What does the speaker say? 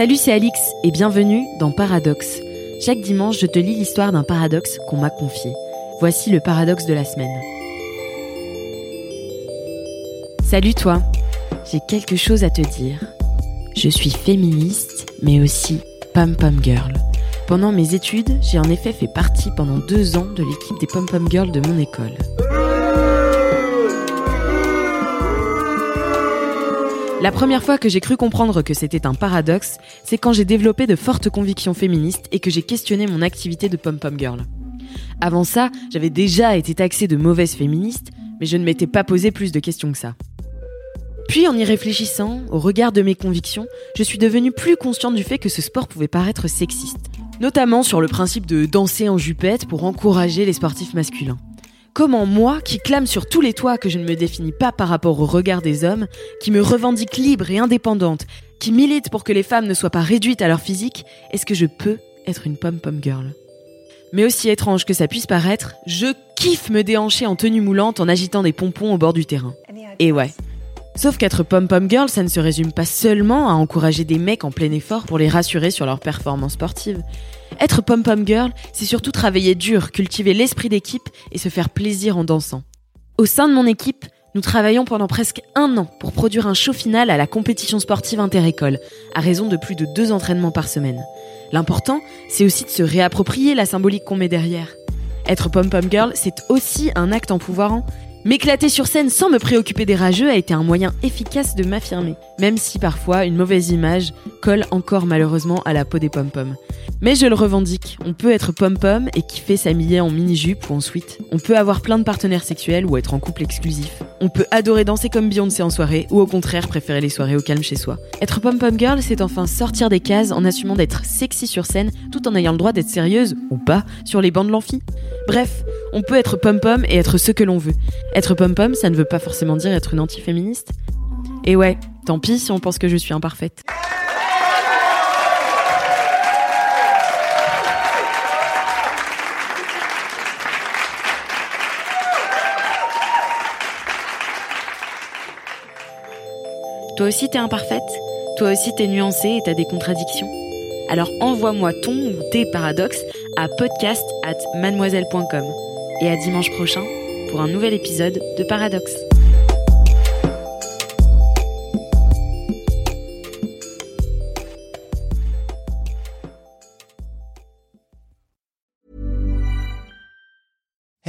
Salut, c'est Alix et bienvenue dans Paradoxe. Chaque dimanche, je te lis l'histoire d'un paradoxe qu'on m'a confié. Voici le paradoxe de la semaine. Salut toi, j'ai quelque chose à te dire. Je suis féministe, mais aussi pom-pom girl. Pendant mes études, j'ai en effet fait partie pendant deux ans de l'équipe des pom-pom girls de mon école. La première fois que j'ai cru comprendre que c'était un paradoxe, c'est quand j'ai développé de fortes convictions féministes et que j'ai questionné mon activité de pom-pom girl. Avant ça, j'avais déjà été taxée de mauvaise féministe, mais je ne m'étais pas posé plus de questions que ça. Puis en y réfléchissant, au regard de mes convictions, je suis devenue plus consciente du fait que ce sport pouvait paraître sexiste, notamment sur le principe de danser en jupette pour encourager les sportifs masculins. Comment moi, qui clame sur tous les toits que je ne me définis pas par rapport au regard des hommes, qui me revendique libre et indépendante, qui milite pour que les femmes ne soient pas réduites à leur physique, est-ce que je peux être une pom-pom girl? Mais aussi étrange que ça puisse paraître, je kiffe me déhancher en tenue moulante en agitant des pompons au bord du terrain. Et ouais. Sauf qu'être pom-pom girl, ça ne se résume pas seulement à encourager des mecs en plein effort pour les rassurer sur leur performance sportive. Être pom-pom girl, c'est surtout travailler dur, cultiver l'esprit d'équipe et se faire plaisir en dansant. Au sein de mon équipe, nous travaillons pendant presque un an pour produire un show final à la compétition sportive interécole, à raison de plus de deux entraînements par semaine. L'important, c'est aussi de se réapproprier la symbolique qu'on met derrière. Être pom-pom girl, c'est aussi un acte empouvoirant M'éclater sur scène sans me préoccuper des rageux a été un moyen efficace de m'affirmer, même si parfois une mauvaise image colle encore malheureusement à la peau des pom-pom. Mais je le revendique, on peut être pom-pom et kiffer s'habiller en mini-jupe ou en sweat. On peut avoir plein de partenaires sexuels ou être en couple exclusif. On peut adorer danser comme Beyoncé en soirée ou au contraire préférer les soirées au calme chez soi. Être pom-pom girl, c'est enfin sortir des cases en assumant d'être sexy sur scène tout en ayant le droit d'être sérieuse, ou pas, sur les bancs de l'amphi. Bref, on peut être pom-pom et être ce que l'on veut. Être pom-pom, ça ne veut pas forcément dire être une anti-féministe. Et ouais, tant pis si on pense que je suis imparfaite. Toi aussi t'es imparfaite Toi aussi t'es nuancée et t'as des contradictions Alors envoie-moi ton ou tes paradoxes à podcast at mademoiselle.com. Et à dimanche prochain pour un nouvel épisode de Paradoxe.